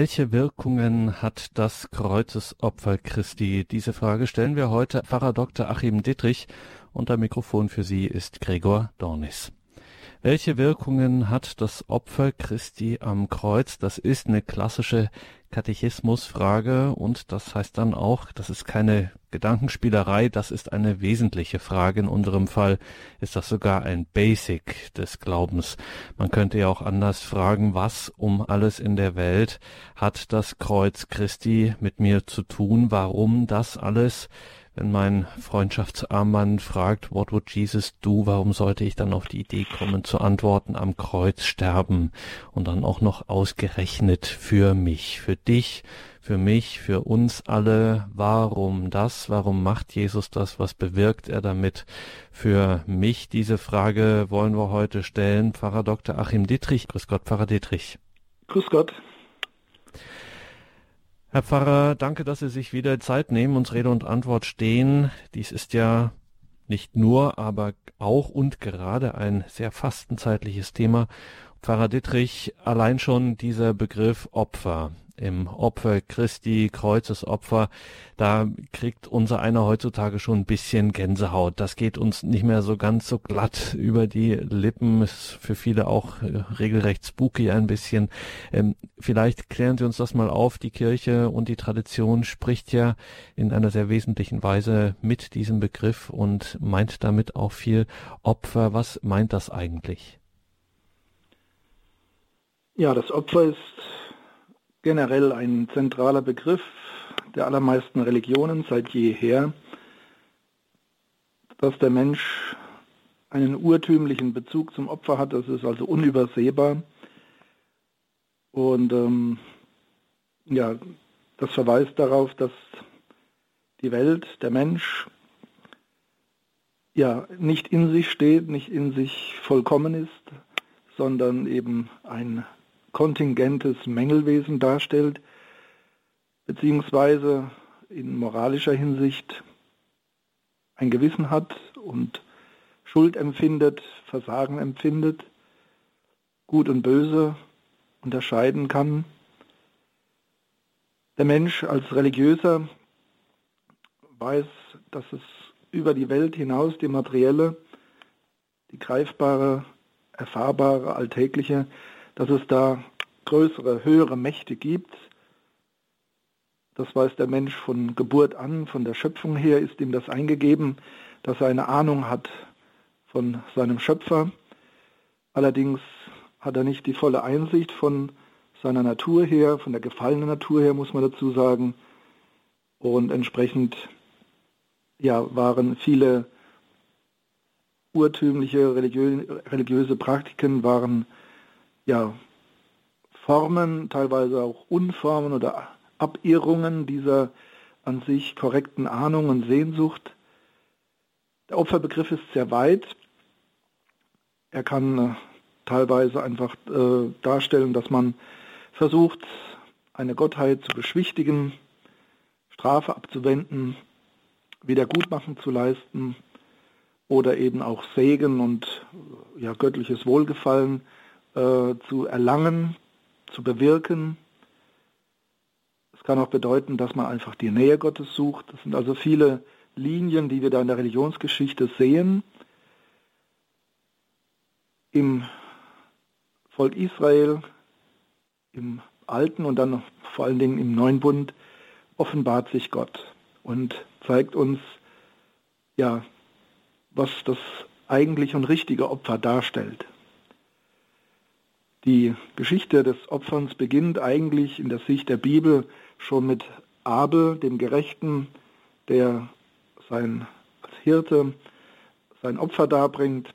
Welche Wirkungen hat das Kreuzesopfer Christi? Diese Frage stellen wir heute Pfarrer Dr. Achim Dittrich und der Mikrofon für Sie ist Gregor Dornis. Welche Wirkungen hat das Opfer Christi am Kreuz? Das ist eine klassische Katechismusfrage und das heißt dann auch, das ist keine Gedankenspielerei, das ist eine wesentliche Frage. In unserem Fall ist das sogar ein Basic des Glaubens. Man könnte ja auch anders fragen, was um alles in der Welt hat das Kreuz Christi mit mir zu tun? Warum das alles? Wenn mein Freundschaftsarmband fragt, what would Jesus do, warum sollte ich dann auf die Idee kommen zu antworten, am Kreuz sterben und dann auch noch ausgerechnet für mich, für dich, für mich, für uns alle, warum das, warum macht Jesus das, was bewirkt er damit für mich? Diese Frage wollen wir heute stellen. Pfarrer Dr. Achim Dietrich, grüß Gott, Pfarrer Dietrich. Grüß Gott. Herr Pfarrer, danke, dass Sie sich wieder Zeit nehmen, uns Rede und Antwort stehen. Dies ist ja nicht nur, aber auch und gerade ein sehr fastenzeitliches Thema. Pfarrer Dittrich, allein schon dieser Begriff Opfer im Opfer Christi, Kreuzesopfer, da kriegt unser einer heutzutage schon ein bisschen Gänsehaut. Das geht uns nicht mehr so ganz so glatt über die Lippen, ist für viele auch äh, regelrecht spooky ein bisschen. Ähm, vielleicht klären Sie uns das mal auf. Die Kirche und die Tradition spricht ja in einer sehr wesentlichen Weise mit diesem Begriff und meint damit auch viel Opfer. Was meint das eigentlich? Ja, das Opfer ist generell ein zentraler Begriff der allermeisten Religionen seit jeher, dass der Mensch einen urtümlichen Bezug zum Opfer hat, das ist also unübersehbar. Und ähm, ja, das verweist darauf, dass die Welt, der Mensch, ja, nicht in sich steht, nicht in sich vollkommen ist, sondern eben ein kontingentes Mängelwesen darstellt, beziehungsweise in moralischer Hinsicht ein Gewissen hat und Schuld empfindet, Versagen empfindet, Gut und Böse unterscheiden kann. Der Mensch als Religiöser weiß, dass es über die Welt hinaus die materielle, die greifbare, erfahrbare, alltägliche dass es da größere, höhere Mächte gibt. Das weiß der Mensch von Geburt an, von der Schöpfung her ist ihm das eingegeben, dass er eine Ahnung hat von seinem Schöpfer. Allerdings hat er nicht die volle Einsicht von seiner Natur her, von der gefallenen Natur her, muss man dazu sagen. Und entsprechend ja, waren viele urtümliche religiö religiöse Praktiken waren ja, Formen, teilweise auch Unformen oder Abirrungen dieser an sich korrekten Ahnung und Sehnsucht. Der Opferbegriff ist sehr weit. Er kann äh, teilweise einfach äh, darstellen, dass man versucht, eine Gottheit zu beschwichtigen, Strafe abzuwenden, Wiedergutmachen zu leisten oder eben auch Segen und ja, göttliches Wohlgefallen äh, zu erlangen, zu bewirken. Es kann auch bedeuten, dass man einfach die Nähe Gottes sucht. Das sind also viele Linien, die wir da in der Religionsgeschichte sehen. Im Volk Israel, im Alten und dann vor allen Dingen im Neuen Bund offenbart sich Gott und zeigt uns, ja, was das eigentliche und richtige Opfer darstellt. Die Geschichte des Opferns beginnt eigentlich in der Sicht der Bibel schon mit Abel, dem Gerechten, der sein als Hirte sein Opfer darbringt,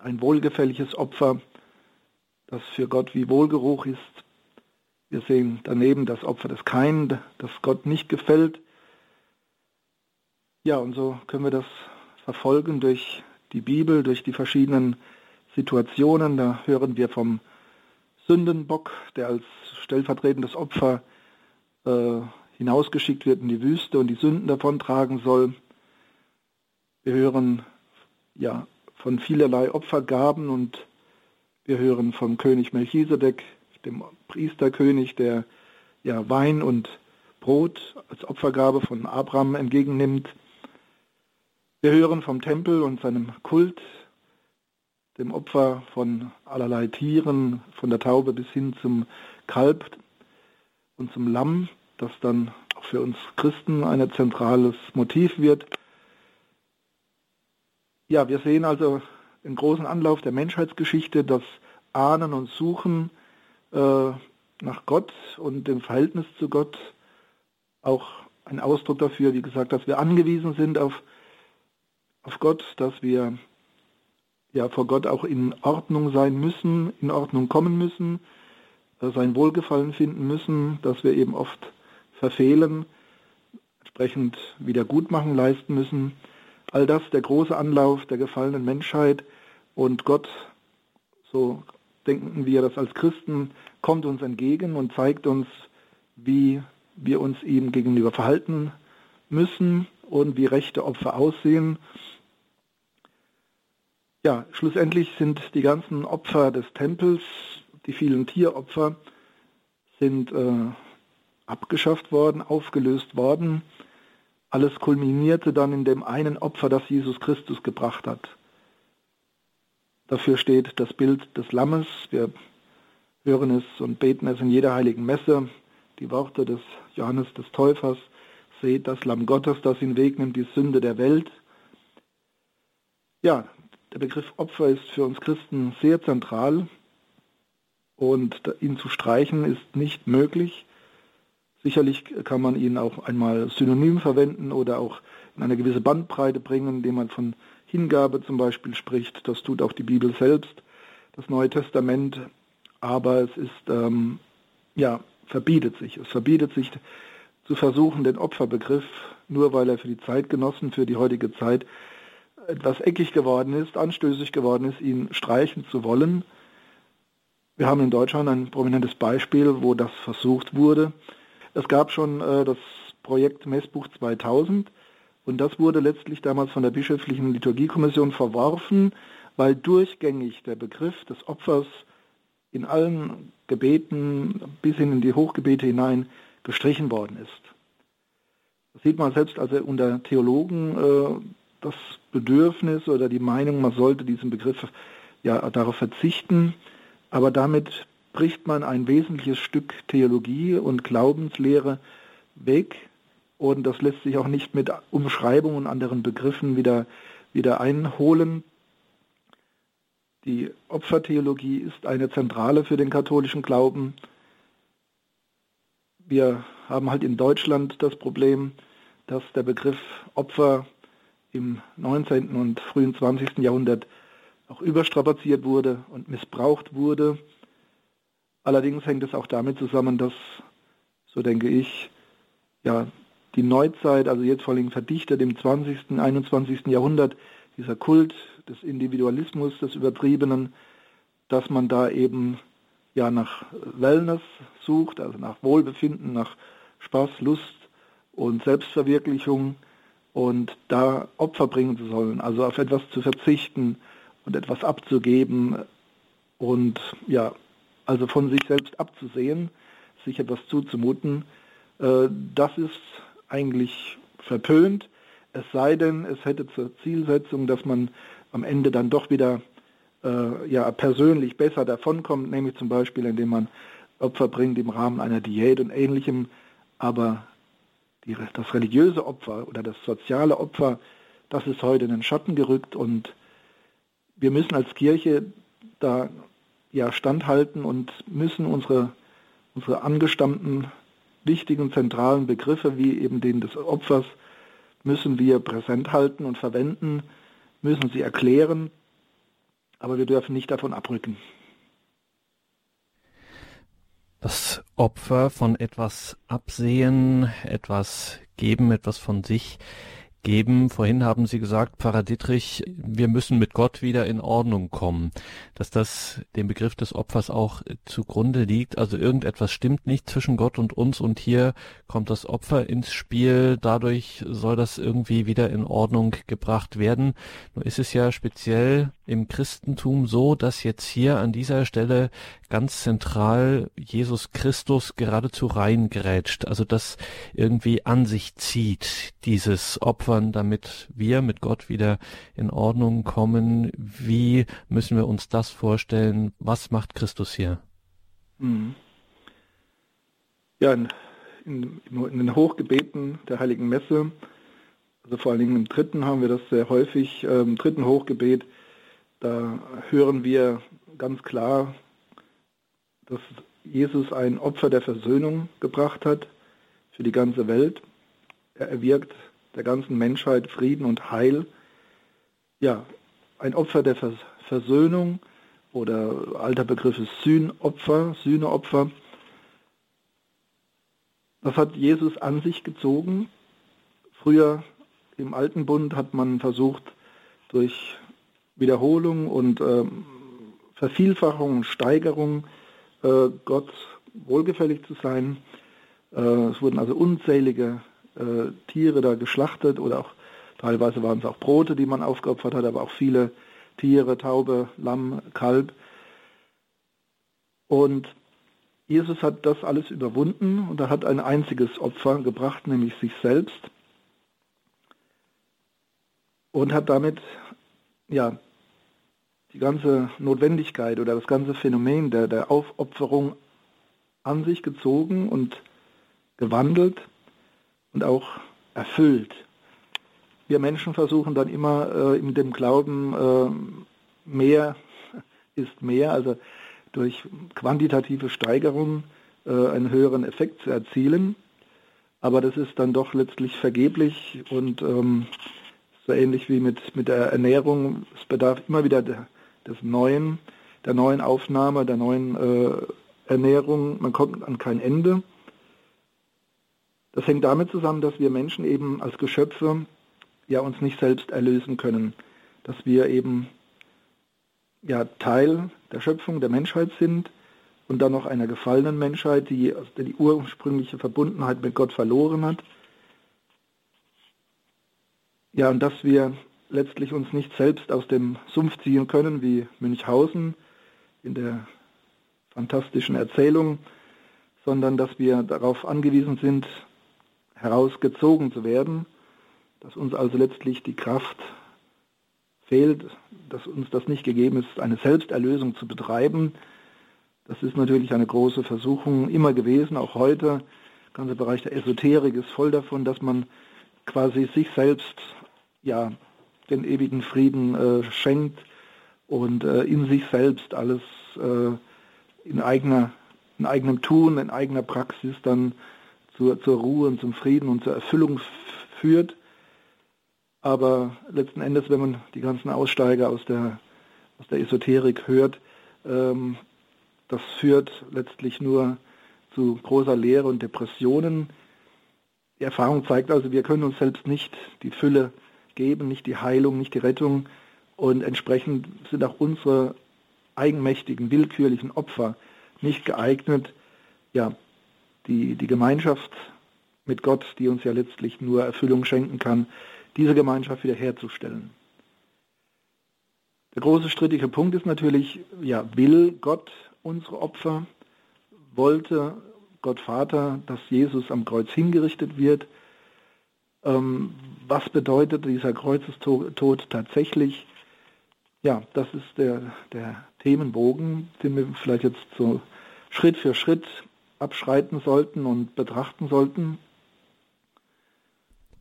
ein wohlgefälliges Opfer, das für Gott wie Wohlgeruch ist. Wir sehen daneben das Opfer des Kain, das Gott nicht gefällt. Ja, und so können wir das verfolgen durch die Bibel, durch die verschiedenen Situationen. Da hören wir vom Sündenbock, der als stellvertretendes Opfer äh, hinausgeschickt wird in die Wüste und die Sünden davontragen soll. Wir hören ja von vielerlei Opfergaben und wir hören vom König Melchisedek, dem Priesterkönig, der ja Wein und Brot als Opfergabe von Abraham entgegennimmt. Wir hören vom Tempel und seinem Kult, dem Opfer von allerlei Tieren, von der Taube bis hin zum Kalb und zum Lamm, das dann auch für uns Christen ein zentrales Motiv wird. Ja, wir sehen also den großen Anlauf der Menschheitsgeschichte, das Ahnen und Suchen äh, nach Gott und dem Verhältnis zu Gott, auch ein Ausdruck dafür, wie gesagt, dass wir angewiesen sind auf, auf Gott, dass wir ja vor Gott auch in Ordnung sein müssen, in Ordnung kommen müssen, äh, sein Wohlgefallen finden müssen, dass wir eben oft verfehlen, entsprechend Wiedergutmachen leisten müssen. All das, der große Anlauf der gefallenen Menschheit und Gott, so denken wir das als Christen, kommt uns entgegen und zeigt uns, wie wir uns ihm gegenüber verhalten müssen und wie rechte Opfer aussehen. Ja, schlussendlich sind die ganzen Opfer des Tempels, die vielen Tieropfer, sind äh, abgeschafft worden, aufgelöst worden. Alles kulminierte dann in dem einen Opfer, das Jesus Christus gebracht hat. Dafür steht das Bild des Lammes. Wir hören es und beten es in jeder heiligen Messe. Die Worte des Johannes des Täufers. Seht das Lamm Gottes, das ihn wegnimmt, die Sünde der Welt. Ja, der Begriff Opfer ist für uns Christen sehr zentral und ihn zu streichen ist nicht möglich. Sicherlich kann man ihn auch einmal synonym verwenden oder auch in eine gewisse Bandbreite bringen, indem man von Hingabe zum Beispiel spricht. Das tut auch die Bibel selbst, das Neue Testament. Aber es ist, ähm, ja, verbietet sich. Es verbietet sich zu versuchen, den Opferbegriff, nur weil er für die Zeitgenossen, für die heutige Zeit etwas eckig geworden ist, anstößig geworden ist, ihn streichen zu wollen. Wir haben in Deutschland ein prominentes Beispiel, wo das versucht wurde. Es gab schon äh, das Projekt Messbuch 2000, und das wurde letztlich damals von der bischöflichen Liturgiekommission verworfen, weil durchgängig der Begriff des Opfers in allen Gebeten bis hin in die Hochgebete hinein gestrichen worden ist. Das sieht man selbst also unter Theologen äh, das Bedürfnis oder die Meinung, man sollte diesen Begriff ja darauf verzichten, aber damit bricht man ein wesentliches Stück Theologie und Glaubenslehre weg und das lässt sich auch nicht mit Umschreibungen und anderen Begriffen wieder, wieder einholen. Die Opfertheologie ist eine Zentrale für den katholischen Glauben. Wir haben halt in Deutschland das Problem, dass der Begriff Opfer im 19. und frühen 20. Jahrhundert auch überstrapaziert wurde und missbraucht wurde. Allerdings hängt es auch damit zusammen, dass, so denke ich, ja, die Neuzeit, also jetzt vor allem verdichtet im 20., 21. Jahrhundert, dieser Kult des Individualismus, des Übertriebenen, dass man da eben ja nach Wellness sucht, also nach Wohlbefinden, nach Spaß, Lust und Selbstverwirklichung und da Opfer bringen zu sollen, also auf etwas zu verzichten und etwas abzugeben und ja, also von sich selbst abzusehen, sich etwas zuzumuten, äh, das ist eigentlich verpönt, es sei denn, es hätte zur Zielsetzung, dass man am Ende dann doch wieder äh, ja, persönlich besser davonkommt, nämlich zum Beispiel, indem man Opfer bringt im Rahmen einer Diät und ähnlichem. Aber die, das religiöse Opfer oder das soziale Opfer, das ist heute in den Schatten gerückt und wir müssen als Kirche da ja standhalten und müssen unsere, unsere angestammten wichtigen zentralen Begriffe wie eben den des Opfers müssen wir präsent halten und verwenden, müssen sie erklären, aber wir dürfen nicht davon abrücken. Das Opfer von etwas absehen, etwas geben, etwas von sich geben. Vorhin haben Sie gesagt, Pfarrer Dittrich, wir müssen mit Gott wieder in Ordnung kommen. Dass das dem Begriff des Opfers auch zugrunde liegt. Also irgendetwas stimmt nicht zwischen Gott und uns und hier kommt das Opfer ins Spiel. Dadurch soll das irgendwie wieder in Ordnung gebracht werden. Nur ist es ja speziell im Christentum so, dass jetzt hier an dieser Stelle ganz zentral Jesus Christus geradezu reingrätscht, also das irgendwie an sich zieht, dieses Opfern, damit wir mit Gott wieder in Ordnung kommen. Wie müssen wir uns das vorstellen? Was macht Christus hier? Mhm. Ja, in, in, in den Hochgebeten der Heiligen Messe, also vor allen Dingen im dritten haben wir das sehr häufig, im dritten Hochgebet, da hören wir ganz klar, dass Jesus ein Opfer der Versöhnung gebracht hat für die ganze Welt. Er erwirkt der ganzen Menschheit Frieden und Heil. Ja, ein Opfer der Versöhnung oder alter Begriff ist Sühnopfer, Sühneopfer. Das hat Jesus an sich gezogen. Früher im Alten Bund hat man versucht, durch Wiederholung und äh, Vervielfachung und Steigerung äh, Gott wohlgefällig zu sein. Äh, es wurden also unzählige äh, Tiere da geschlachtet oder auch teilweise waren es auch Brote, die man aufgeopfert hat, aber auch viele Tiere, Taube, Lamm, Kalb. Und Jesus hat das alles überwunden und er hat ein einziges Opfer gebracht, nämlich sich selbst. Und hat damit ja, die ganze Notwendigkeit oder das ganze Phänomen der, der Aufopferung an sich gezogen und gewandelt und auch erfüllt. Wir Menschen versuchen dann immer äh, in dem Glauben, äh, mehr ist mehr, also durch quantitative Steigerung äh, einen höheren Effekt zu erzielen. Aber das ist dann doch letztlich vergeblich und ähm, so ähnlich wie mit, mit der Ernährung. Es bedarf immer wieder der, des Neuen, der neuen Aufnahme, der neuen äh, Ernährung. Man kommt an kein Ende. Das hängt damit zusammen, dass wir Menschen eben als Geschöpfe ja uns nicht selbst erlösen können, dass wir eben ja Teil der Schöpfung der Menschheit sind und dann noch einer gefallenen Menschheit, die die ursprüngliche Verbundenheit mit Gott verloren hat ja, und dass wir letztlich uns nicht selbst aus dem Sumpf ziehen können, wie Münchhausen in der fantastischen Erzählung, sondern dass wir darauf angewiesen sind, herausgezogen zu werden, dass uns also letztlich die Kraft fehlt, dass uns das nicht gegeben ist, eine Selbsterlösung zu betreiben. Das ist natürlich eine große Versuchung immer gewesen, auch heute. Der ganze Bereich der Esoterik ist voll davon, dass man quasi sich selbst ja, den ewigen Frieden äh, schenkt und äh, in sich selbst alles äh, in, eigener, in eigenem Tun, in eigener Praxis dann zur, zur Ruhe und zum Frieden und zur Erfüllung führt. Aber letzten Endes, wenn man die ganzen Aussteiger aus der, aus der Esoterik hört, ähm, das führt letztlich nur zu großer Leere und Depressionen. Die Erfahrung zeigt also, wir können uns selbst nicht die Fülle geben, nicht die Heilung, nicht die Rettung. Und entsprechend sind auch unsere eigenmächtigen, willkürlichen Opfer nicht geeignet, ja, die, die Gemeinschaft mit Gott, die uns ja letztlich nur Erfüllung schenken kann, diese Gemeinschaft wiederherzustellen. Der große strittige Punkt ist natürlich, ja, will Gott unsere Opfer? Wollte Gott Vater, dass Jesus am Kreuz hingerichtet wird? Ähm, was bedeutet dieser Kreuzestod tatsächlich? Ja, das ist der, der Themenbogen, den wir vielleicht jetzt so Schritt für Schritt abschreiten sollten und betrachten sollten.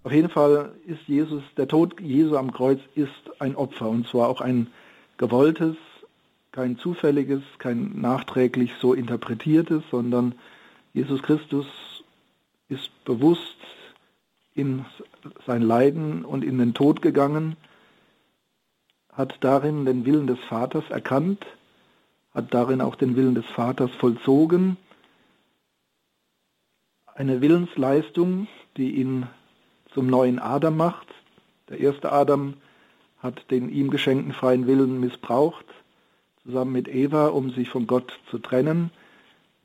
Auf jeden Fall ist Jesus, der Tod Jesu am Kreuz ist ein Opfer und zwar auch ein gewolltes, kein zufälliges, kein nachträglich so interpretiertes, sondern Jesus Christus ist bewusst in sein Leiden und in den Tod gegangen, hat darin den Willen des Vaters erkannt, hat darin auch den Willen des Vaters vollzogen. Eine Willensleistung, die ihn zum neuen Adam macht. Der erste Adam hat den ihm geschenkten freien Willen missbraucht, zusammen mit Eva, um sich von Gott zu trennen.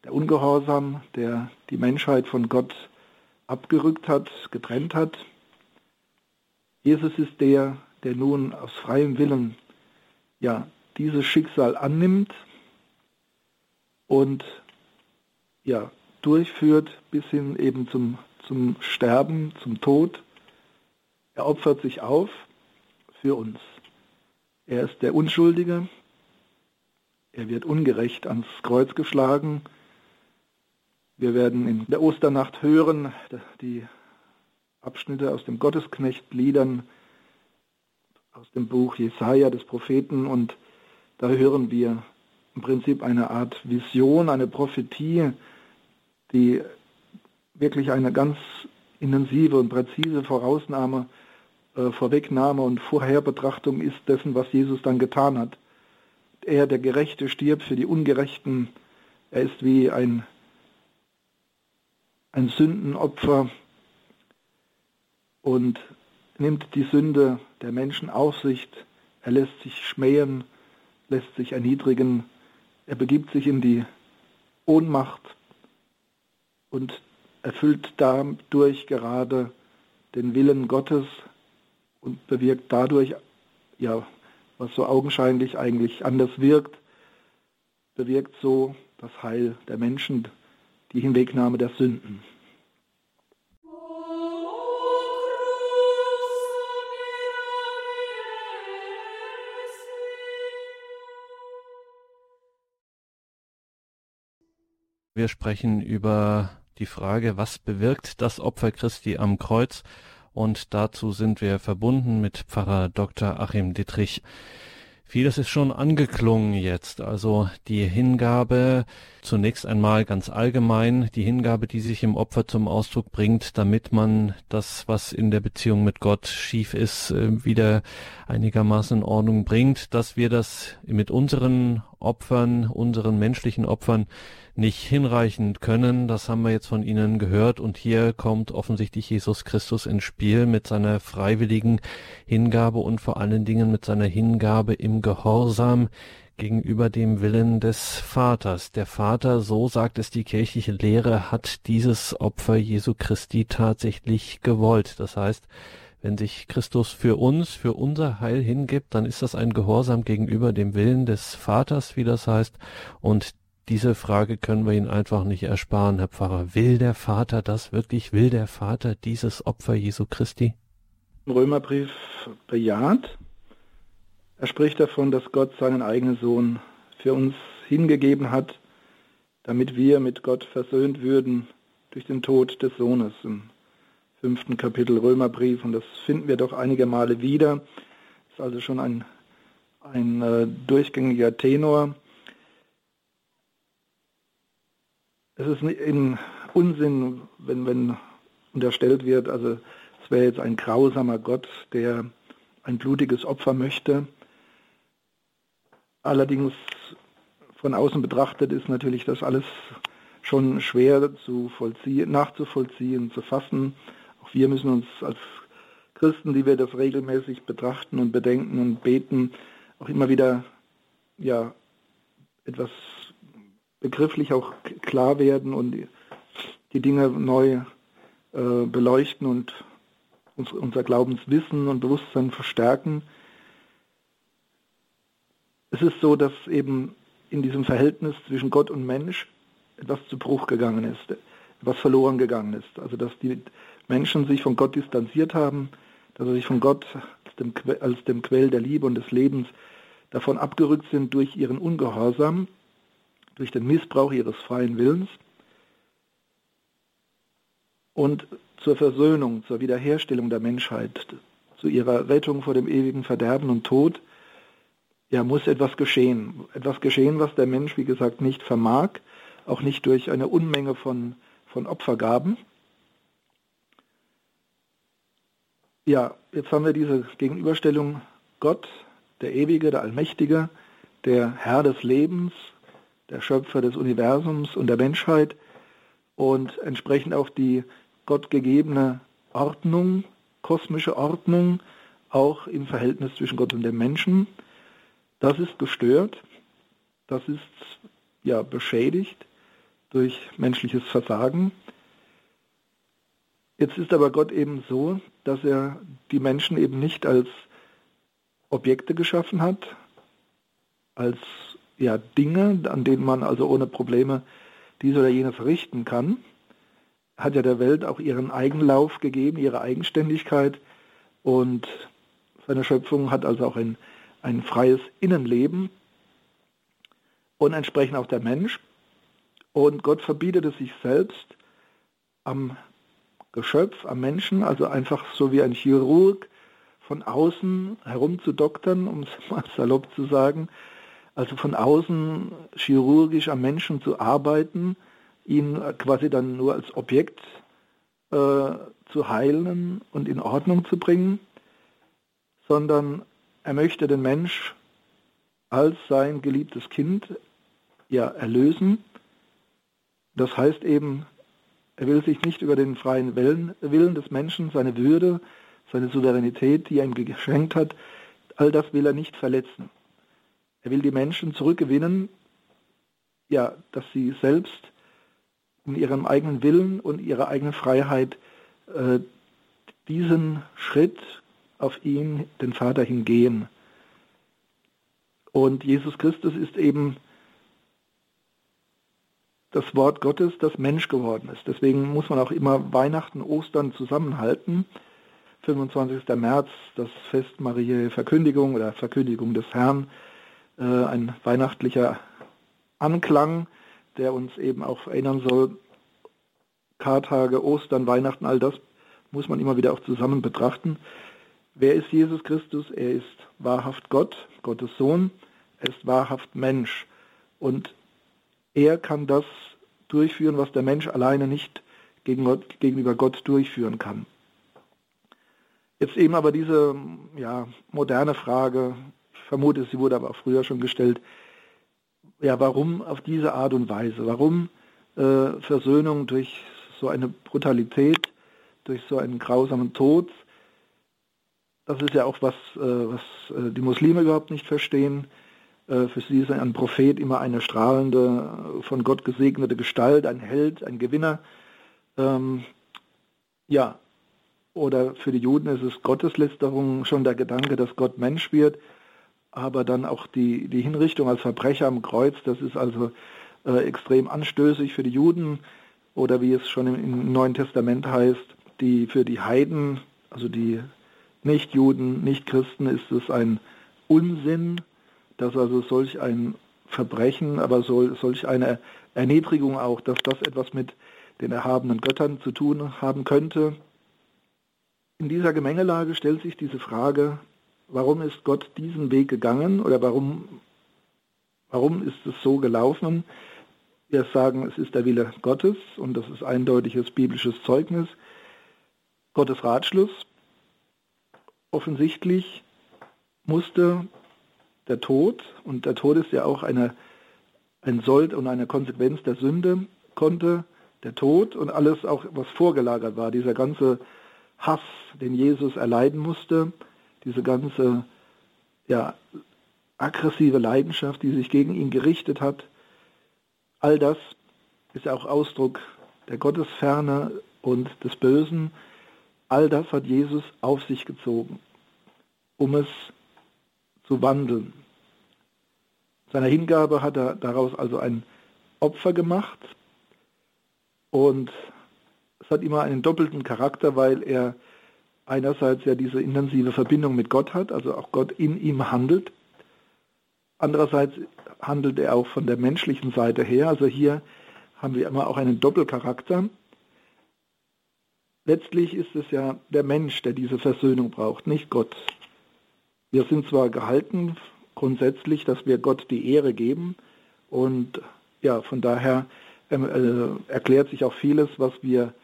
Der Ungehorsam, der die Menschheit von Gott abgerückt hat, getrennt hat. Jesus ist der, der nun aus freiem Willen ja, dieses Schicksal annimmt und ja, durchführt bis hin eben zum, zum Sterben, zum Tod. Er opfert sich auf für uns. Er ist der Unschuldige. Er wird ungerecht ans Kreuz geschlagen. Wir werden in der Osternacht hören, die Abschnitte aus dem Gottesknecht-Liedern, aus dem Buch Jesaja des Propheten und da hören wir im Prinzip eine Art Vision, eine Prophetie, die wirklich eine ganz intensive und präzise Vorausnahme, äh, Vorwegnahme und Vorherbetrachtung ist dessen, was Jesus dann getan hat. Er, der Gerechte, stirbt für die Ungerechten. Er ist wie ein, ein Sündenopfer und nimmt die Sünde der Menschen auf sich. Er lässt sich schmähen, lässt sich erniedrigen. Er begibt sich in die Ohnmacht und erfüllt dadurch gerade den Willen Gottes und bewirkt dadurch, ja, was so augenscheinlich eigentlich anders wirkt, bewirkt so das Heil der Menschen, die Hinwegnahme der Sünden. Wir sprechen über die Frage, was bewirkt das Opfer Christi am Kreuz? Und dazu sind wir verbunden mit Pfarrer Dr. Achim Dittrich. Vieles ist schon angeklungen jetzt. Also die Hingabe zunächst einmal ganz allgemein, die Hingabe, die sich im Opfer zum Ausdruck bringt, damit man das, was in der Beziehung mit Gott schief ist, äh, wieder einigermaßen in Ordnung bringt, dass wir das mit unseren Opfern, unseren menschlichen Opfern nicht hinreichend können. Das haben wir jetzt von Ihnen gehört. Und hier kommt offensichtlich Jesus Christus ins Spiel mit seiner freiwilligen Hingabe und vor allen Dingen mit seiner Hingabe im Gehorsam gegenüber dem Willen des Vaters. Der Vater, so sagt es die kirchliche Lehre, hat dieses Opfer Jesu Christi tatsächlich gewollt. Das heißt, wenn sich Christus für uns, für unser Heil hingibt, dann ist das ein Gehorsam gegenüber dem Willen des Vaters, wie das heißt, und diese Frage können wir Ihnen einfach nicht ersparen, Herr Pfarrer. Will der Vater das wirklich? Will der Vater dieses Opfer Jesu Christi? Im Römerbrief bejaht. Er spricht davon, dass Gott seinen eigenen Sohn für uns hingegeben hat, damit wir mit Gott versöhnt würden durch den Tod des Sohnes. Im fünften Kapitel Römerbrief. Und das finden wir doch einige Male wieder. Das ist also schon ein, ein äh, durchgängiger Tenor. Es ist in Unsinn, wenn, wenn unterstellt wird, also es wäre jetzt ein grausamer Gott, der ein blutiges Opfer möchte. Allerdings von außen betrachtet ist natürlich das alles schon schwer zu vollziehen, nachzuvollziehen, zu fassen. Auch wir müssen uns als Christen, die wir das regelmäßig betrachten und bedenken und beten, auch immer wieder ja, etwas begrifflich auch klar werden und die Dinge neu äh, beleuchten und uns, unser Glaubenswissen und Bewusstsein verstärken. Es ist so, dass eben in diesem Verhältnis zwischen Gott und Mensch etwas zu Bruch gegangen ist, etwas verloren gegangen ist. Also dass die Menschen sich von Gott distanziert haben, dass sie sich von Gott als dem, als dem Quell der Liebe und des Lebens davon abgerückt sind durch ihren Ungehorsam durch den Missbrauch ihres freien Willens und zur Versöhnung, zur Wiederherstellung der Menschheit, zu ihrer Rettung vor dem ewigen Verderben und Tod, ja, muss etwas geschehen. Etwas geschehen, was der Mensch, wie gesagt, nicht vermag, auch nicht durch eine Unmenge von, von Opfergaben. Ja, jetzt haben wir diese Gegenüberstellung Gott, der Ewige, der Allmächtige, der Herr des Lebens, der Schöpfer des Universums und der Menschheit und entsprechend auch die gottgegebene Ordnung, kosmische Ordnung, auch im Verhältnis zwischen Gott und dem Menschen. Das ist gestört, das ist ja beschädigt durch menschliches Versagen. Jetzt ist aber Gott eben so, dass er die Menschen eben nicht als Objekte geschaffen hat, als ja, Dinge, an denen man also ohne Probleme dies oder jenes verrichten kann, hat ja der Welt auch ihren Eigenlauf gegeben, ihre Eigenständigkeit und seine Schöpfung hat also auch ein, ein freies Innenleben und entsprechend auch der Mensch. Und Gott verbietet es sich selbst am Geschöpf, am Menschen, also einfach so wie ein Chirurg von außen herumzudoktern, um es mal salopp zu sagen, also von außen chirurgisch am Menschen zu arbeiten, ihn quasi dann nur als Objekt äh, zu heilen und in Ordnung zu bringen, sondern er möchte den Mensch als sein geliebtes Kind ja erlösen. Das heißt eben, er will sich nicht über den freien Willen, Willen des Menschen, seine Würde, seine Souveränität, die er ihm geschenkt hat, all das will er nicht verletzen. Er will die Menschen zurückgewinnen, ja, dass sie selbst in ihrem eigenen Willen und ihrer eigenen Freiheit äh, diesen Schritt auf ihn, den Vater, hingehen. Und Jesus Christus ist eben das Wort Gottes, das Mensch geworden ist. Deswegen muss man auch immer Weihnachten, Ostern zusammenhalten. 25. März, das Fest Mariä Verkündigung oder Verkündigung des Herrn, äh, ein weihnachtlicher Anklang, der uns eben auch erinnern soll, Kartage, Ostern, Weihnachten, all das muss man immer wieder auch zusammen betrachten. Wer ist Jesus Christus? Er ist wahrhaft Gott, Gottes Sohn, er ist wahrhaft Mensch. Und er kann das durchführen, was der Mensch alleine nicht gegenüber Gott durchführen kann. Jetzt eben aber diese ja, moderne Frage, vermute, sie wurde aber auch früher schon gestellt, ja, warum auf diese Art und Weise? Warum äh, Versöhnung durch so eine Brutalität, durch so einen grausamen Tod? Das ist ja auch was, äh, was äh, die Muslime überhaupt nicht verstehen. Äh, für sie ist ein Prophet immer eine strahlende, von Gott gesegnete Gestalt, ein Held, ein Gewinner. Ähm, ja, oder für die Juden ist es Gotteslästerung, schon der Gedanke, dass Gott Mensch wird, aber dann auch die, die Hinrichtung als Verbrecher am Kreuz, das ist also äh, extrem anstößig für die Juden oder wie es schon im, im Neuen Testament heißt, die für die Heiden, also die Nichtjuden, Nichtchristen, ist es ein Unsinn, dass also solch ein Verbrechen, aber so, solch eine Erniedrigung auch, dass das etwas mit den erhabenen Göttern zu tun haben könnte. In dieser Gemengelage stellt sich diese Frage, warum ist Gott diesen Weg gegangen oder warum, warum ist es so gelaufen? Wir sagen, es ist der Wille Gottes und das ist eindeutiges biblisches Zeugnis. Gottes Ratschluss. Offensichtlich musste der Tod, und der Tod ist ja auch eine, ein Sold und eine Konsequenz der Sünde, konnte der Tod und alles auch, was vorgelagert war, dieser ganze Hass, den Jesus erleiden musste, diese ganze ja, aggressive Leidenschaft, die sich gegen ihn gerichtet hat, all das ist auch Ausdruck der Gottesferne und des Bösen. All das hat Jesus auf sich gezogen, um es zu wandeln. Seiner Hingabe hat er daraus also ein Opfer gemacht und es hat immer einen doppelten Charakter, weil er einerseits ja diese intensive Verbindung mit Gott hat, also auch Gott in ihm handelt. Andererseits handelt er auch von der menschlichen Seite her. Also hier haben wir immer auch einen Doppelcharakter. Letztlich ist es ja der Mensch, der diese Versöhnung braucht, nicht Gott. Wir sind zwar gehalten grundsätzlich, dass wir Gott die Ehre geben und ja, von daher ähm, äh, erklärt sich auch vieles, was wir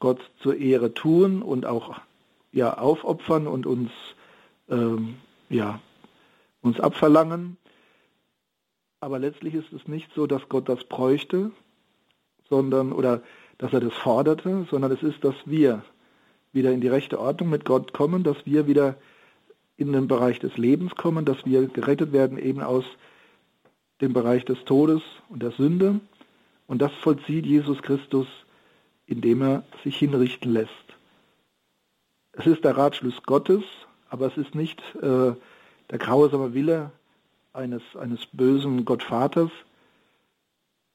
Gott zur Ehre tun und auch ja aufopfern und uns ähm, ja uns abverlangen. Aber letztlich ist es nicht so, dass Gott das bräuchte, sondern oder dass er das forderte, sondern es ist, dass wir wieder in die rechte Ordnung mit Gott kommen, dass wir wieder in den Bereich des Lebens kommen, dass wir gerettet werden eben aus dem Bereich des Todes und der Sünde. Und das vollzieht Jesus Christus, indem er sich hinrichten lässt. Es ist der Ratschluss Gottes, aber es ist nicht äh, der grausame Wille eines, eines bösen Gottvaters.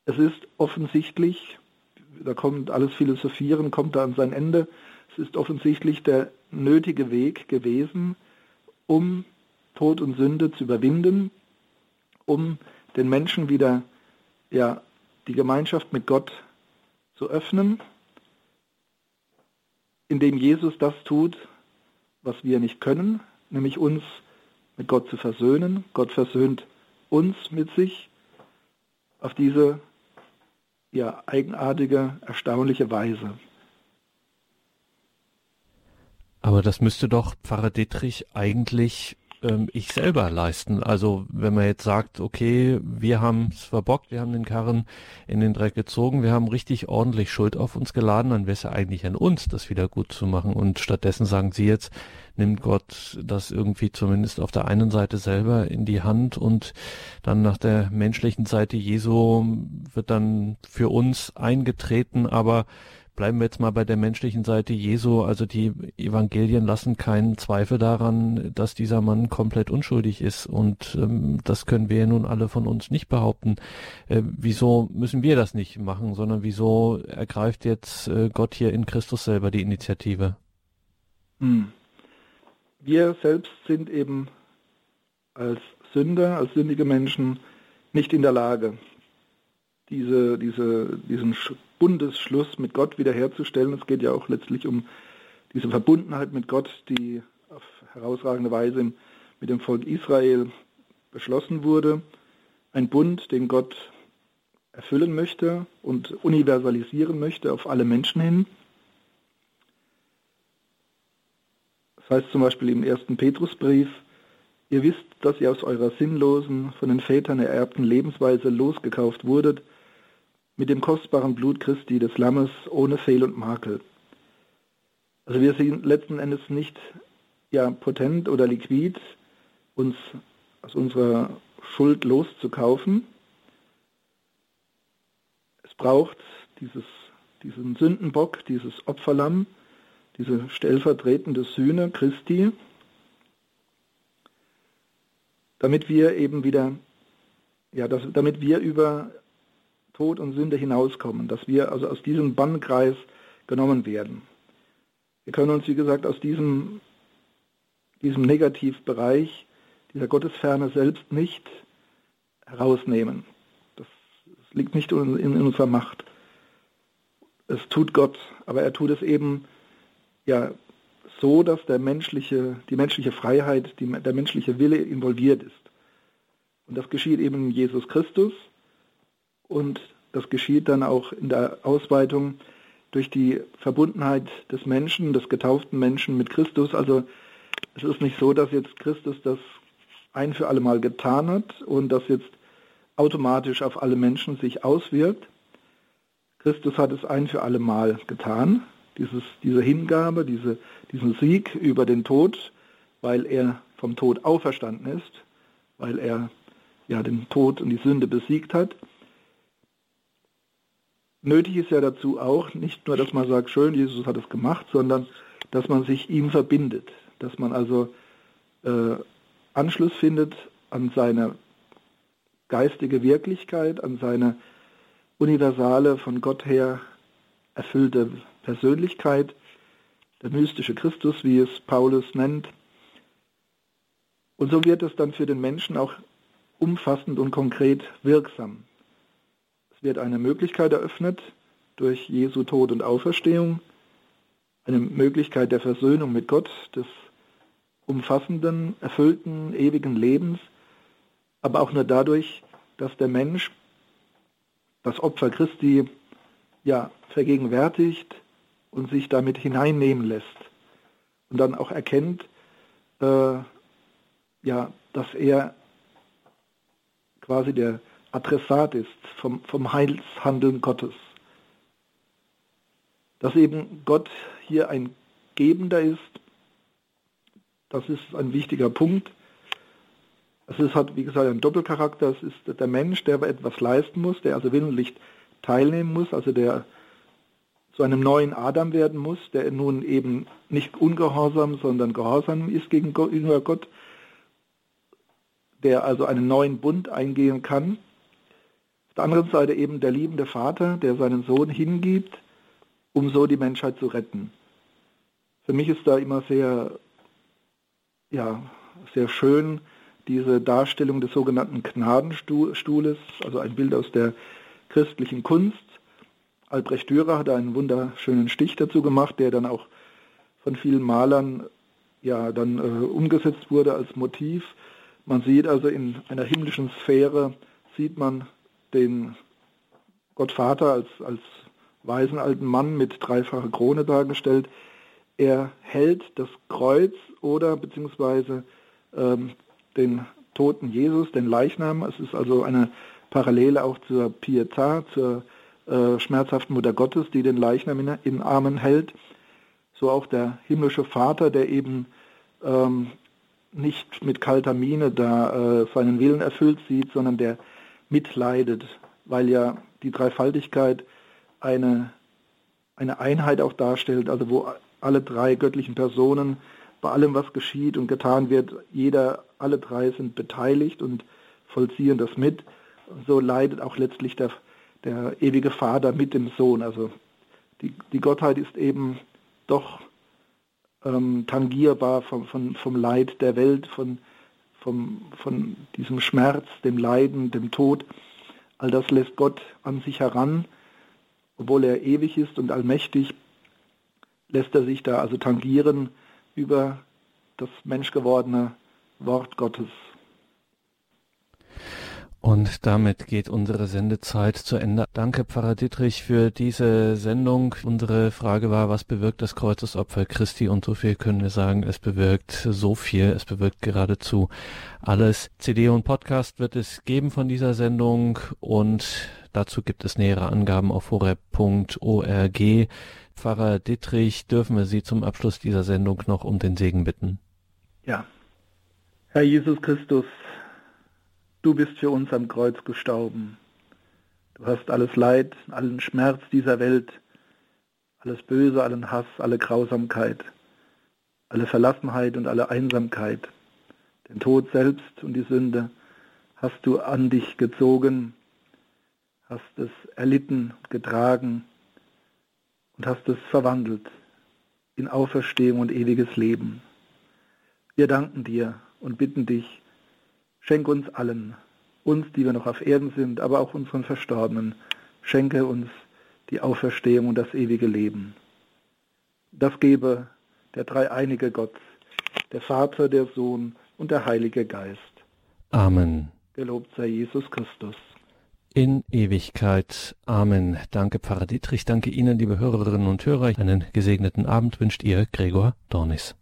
Es ist offensichtlich, da kommt alles Philosophieren, kommt da an sein Ende, es ist offensichtlich der nötige Weg gewesen, um Tod und Sünde zu überwinden, um den Menschen wieder ja, die Gemeinschaft mit Gott zu öffnen, indem Jesus das tut, was wir nicht können, nämlich uns mit Gott zu versöhnen. Gott versöhnt uns mit sich auf diese ja, eigenartige, erstaunliche Weise. Aber das müsste doch Pfarrer Dietrich eigentlich ähm, ich selber leisten. Also wenn man jetzt sagt, okay, wir haben es verbockt, wir haben den Karren in den Dreck gezogen, wir haben richtig ordentlich Schuld auf uns geladen, dann wäre es ja eigentlich an uns, das wieder gut zu machen. Und stattdessen sagen Sie jetzt, nimmt Gott das irgendwie zumindest auf der einen Seite selber in die Hand und dann nach der menschlichen Seite Jesu wird dann für uns eingetreten, aber Bleiben wir jetzt mal bei der menschlichen Seite Jesu. Also die Evangelien lassen keinen Zweifel daran, dass dieser Mann komplett unschuldig ist. Und ähm, das können wir nun alle von uns nicht behaupten. Äh, wieso müssen wir das nicht machen, sondern wieso ergreift jetzt äh, Gott hier in Christus selber die Initiative? Hm. Wir selbst sind eben als Sünder, als sündige Menschen nicht in der Lage, diese, diese, diesen Bundesschluss mit Gott wiederherzustellen. Es geht ja auch letztlich um diese Verbundenheit mit Gott, die auf herausragende Weise mit dem Volk Israel beschlossen wurde. Ein Bund, den Gott erfüllen möchte und universalisieren möchte auf alle Menschen hin. Das heißt zum Beispiel im ersten Petrusbrief, ihr wisst, dass ihr aus eurer sinnlosen, von den Vätern ererbten Lebensweise losgekauft wurdet, mit dem kostbaren Blut Christi, des Lammes, ohne Fehl und Makel. Also wir sind letzten Endes nicht ja, potent oder liquid, uns aus unserer Schuld loszukaufen. Es braucht dieses, diesen Sündenbock, dieses Opferlamm, diese stellvertretende Sühne Christi, damit wir eben wieder, ja, das, damit wir über Tod und Sünde hinauskommen, dass wir also aus diesem Bannkreis genommen werden. Wir können uns, wie gesagt, aus diesem, diesem Negativbereich, dieser Gottesferne selbst nicht herausnehmen. Das, liegt nicht in, in, unserer Macht. Es tut Gott, aber er tut es eben ja so, dass der menschliche, die menschliche Freiheit, die, der menschliche Wille involviert ist. Und das geschieht eben in Jesus Christus und das geschieht dann auch in der Ausweitung durch die Verbundenheit des Menschen, des getauften Menschen mit Christus. Also es ist nicht so, dass jetzt Christus das ein für alle Mal getan hat und das jetzt automatisch auf alle Menschen sich auswirkt. Christus hat es ein für alle Mal getan, dieses, diese Hingabe, diese, diesen Sieg über den Tod, weil er vom Tod auferstanden ist, weil er ja den Tod und die Sünde besiegt hat. Nötig ist ja dazu auch nicht nur, dass man sagt, schön, Jesus hat es gemacht, sondern dass man sich ihm verbindet, dass man also äh, Anschluss findet an seine geistige Wirklichkeit, an seine universale, von Gott her erfüllte Persönlichkeit, der mystische Christus, wie es Paulus nennt. Und so wird es dann für den Menschen auch umfassend und konkret wirksam wird eine Möglichkeit eröffnet durch Jesu Tod und Auferstehung, eine Möglichkeit der Versöhnung mit Gott, des umfassenden, erfüllten, ewigen Lebens, aber auch nur dadurch, dass der Mensch das Opfer Christi ja vergegenwärtigt und sich damit hineinnehmen lässt und dann auch erkennt, äh, ja, dass er quasi der Adressat ist vom, vom Heilshandeln Gottes. Dass eben Gott hier ein Gebender ist, das ist ein wichtiger Punkt. Es hat, wie gesagt, einen Doppelcharakter. Es ist der Mensch, der etwas leisten muss, der also willentlich teilnehmen muss, also der zu einem neuen Adam werden muss, der nun eben nicht ungehorsam, sondern gehorsam ist gegenüber Gott, der also einen neuen Bund eingehen kann. Auf der anderen Seite eben der liebende Vater, der seinen Sohn hingibt, um so die Menschheit zu retten. Für mich ist da immer sehr, ja, sehr schön diese Darstellung des sogenannten Gnadenstuhles, also ein Bild aus der christlichen Kunst. Albrecht Dürer hat einen wunderschönen Stich dazu gemacht, der dann auch von vielen Malern ja dann äh, umgesetzt wurde als Motiv. Man sieht also in einer himmlischen Sphäre sieht man den Gottvater als, als weisen alten Mann mit dreifacher Krone dargestellt. Er hält das Kreuz oder beziehungsweise ähm, den toten Jesus, den Leichnam. Es ist also eine Parallele auch zur Pietà, zur äh, schmerzhaften Mutter Gottes, die den Leichnam in, in Armen hält. So auch der himmlische Vater, der eben ähm, nicht mit kalter Miene da äh, seinen Willen erfüllt sieht, sondern der mitleidet, weil ja die Dreifaltigkeit eine, eine Einheit auch darstellt, also wo alle drei göttlichen Personen bei allem, was geschieht und getan wird, jeder, alle drei sind beteiligt und vollziehen das mit. So leidet auch letztlich der, der ewige Vater mit dem Sohn. Also die, die Gottheit ist eben doch ähm, tangierbar vom, vom, vom Leid der Welt, von, vom, von diesem Schmerz, dem Leiden, dem Tod. All das lässt Gott an sich heran, obwohl er ewig ist und allmächtig, lässt er sich da also tangieren über das menschgewordene Wort Gottes. Und damit geht unsere Sendezeit zu Ende. Danke, Pfarrer Dietrich, für diese Sendung. Unsere Frage war, was bewirkt das Kreuzesopfer Christi? Und so viel können wir sagen, es bewirkt so viel. Es bewirkt geradezu alles. CD und Podcast wird es geben von dieser Sendung und dazu gibt es nähere Angaben auf horeb.org. Pfarrer Dietrich, dürfen wir Sie zum Abschluss dieser Sendung noch um den Segen bitten? Ja. Herr Jesus Christus, Du bist für uns am Kreuz gestorben. Du hast alles Leid, allen Schmerz dieser Welt, alles Böse, allen Hass, alle Grausamkeit, alle Verlassenheit und alle Einsamkeit, den Tod selbst und die Sünde hast du an dich gezogen, hast es erlitten, getragen und hast es verwandelt in Auferstehung und ewiges Leben. Wir danken dir und bitten dich, Schenk uns allen, uns, die wir noch auf Erden sind, aber auch unseren Verstorbenen, schenke uns die Auferstehung und das ewige Leben. Das gebe der dreieinige Gott, der Vater, der Sohn und der Heilige Geist. Amen. Gelobt sei Jesus Christus. In Ewigkeit. Amen. Danke, Pfarrer Dietrich. Danke Ihnen, liebe Hörerinnen und Hörer. Einen gesegneten Abend wünscht Ihr Gregor Dornis.